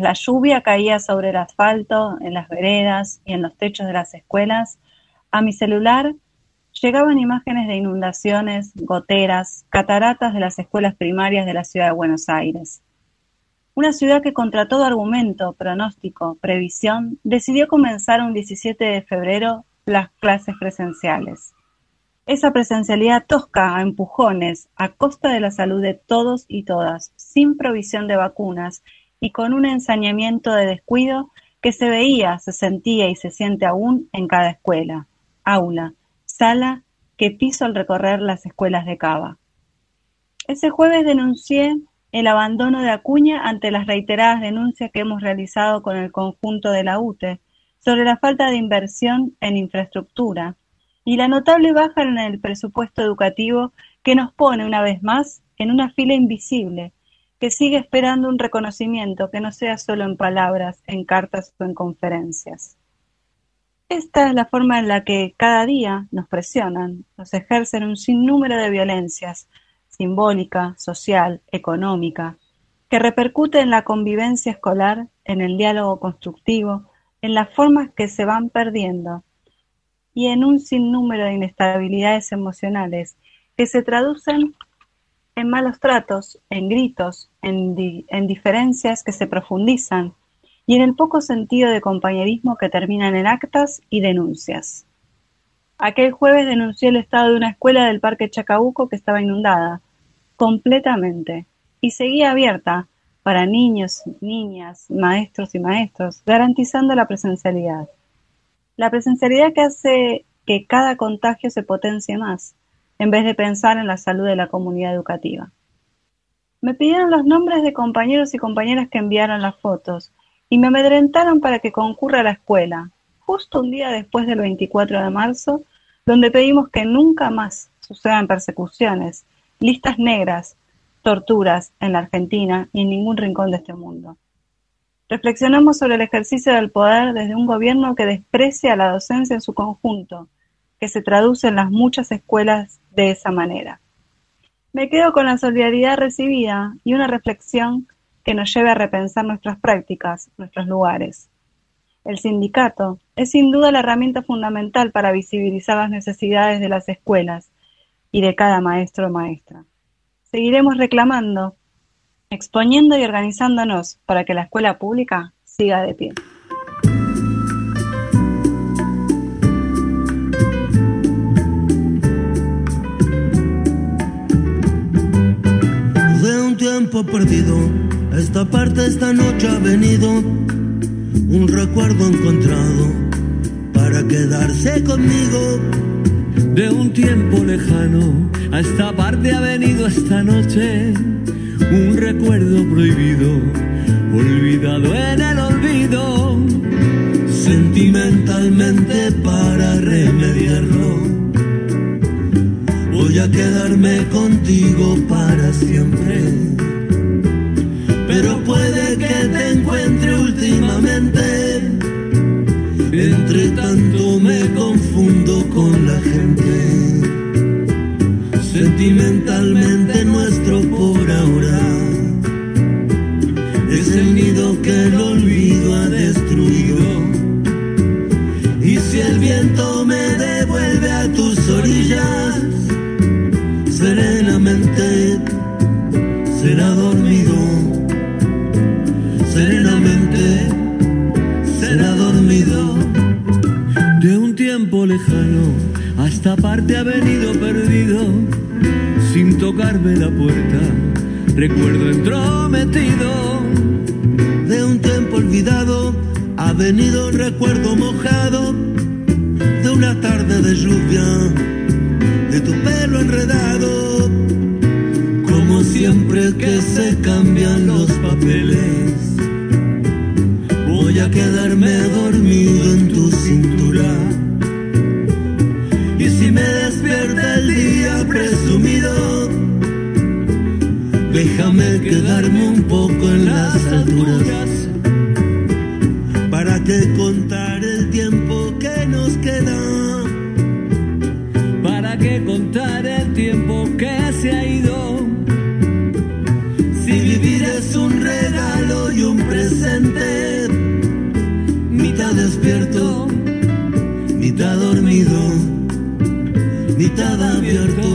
La lluvia caía sobre el asfalto, en las veredas y en los techos de las escuelas, a mi celular llegaban imágenes de inundaciones, goteras, cataratas de las escuelas primarias de la ciudad de Buenos Aires. Una ciudad que contra todo argumento, pronóstico, previsión, decidió comenzar un 17 de febrero las clases presenciales. Esa presencialidad tosca a empujones, a costa de la salud de todos y todas, sin provisión de vacunas y con un ensañamiento de descuido que se veía, se sentía y se siente aún en cada escuela, aula, sala que piso al recorrer las escuelas de Cava. Ese jueves denuncié el abandono de Acuña ante las reiteradas denuncias que hemos realizado con el conjunto de la UTE sobre la falta de inversión en infraestructura y la notable baja en el presupuesto educativo que nos pone una vez más en una fila invisible que sigue esperando un reconocimiento que no sea solo en palabras, en cartas o en conferencias. Esta es la forma en la que cada día nos presionan, nos ejercen un sinnúmero de violencias, simbólica, social, económica, que repercute en la convivencia escolar, en el diálogo constructivo, en las formas que se van perdiendo y en un sinnúmero de inestabilidades emocionales que se traducen en malos tratos, en gritos, en, diferencias que se profundizan y en el poco sentido de compañerismo que terminan en actas y denuncias. Aquel jueves denunció el estado de una escuela del Parque Chacabuco que estaba inundada, completamente, y seguía abierta para niños, niñas, maestros y maestros, garantizando la presencialidad. La presencialidad que hace que cada contagio se potencie más, en vez de pensar en la salud de la comunidad educativa. Me pidieron los nombres de compañeros y compañeras que enviaron las fotos y me amedrentaron para que concurra a la escuela, justo un día después del 24 de marzo, donde pedimos que nunca más sucedan persecuciones, listas negras, torturas en la Argentina y en ningún rincón de este mundo. Reflexionamos sobre el ejercicio del poder desde un gobierno que desprecia a la docencia en su conjunto, que se traduce en las muchas escuelas de esa manera. Me quedo con la solidaridad recibida y una reflexión que nos lleve a repensar nuestras prácticas, nuestros lugares. El sindicato es sin duda la herramienta fundamental para visibilizar las necesidades de las escuelas y de cada maestro o maestra. Seguiremos reclamando, exponiendo y organizándonos para que la escuela pública siga de pie. Perdido, esta parte esta noche ha venido un recuerdo encontrado para quedarse conmigo. De un tiempo lejano a esta parte ha venido esta noche un recuerdo prohibido, olvidado en el olvido. Sentimentalmente para remediarlo, voy a quedarme contigo para siempre puede que te encuentre últimamente. Entre tanto me confundo con la gente. Sentimentalmente nuestro por ahora es el nido que el olvido ha destruido. Y si el viento me devuelve a tus orillas, lejano a esta parte ha venido perdido, sin tocarme la puerta, recuerdo entrometido. De un tiempo olvidado ha venido un recuerdo mojado de una tarde de lluvia, de tu pelo enredado. Como siempre que se cambian los papeles voy a quedarme dormido en tu cintura. presumido. Déjame quedarme un poco en las alturas para que contar el tiempo que nos queda. Para que contar el tiempo que se ha ido. Si vivir es un regalo y un presente, mitad despierto, mitad dormido, mitad abierto.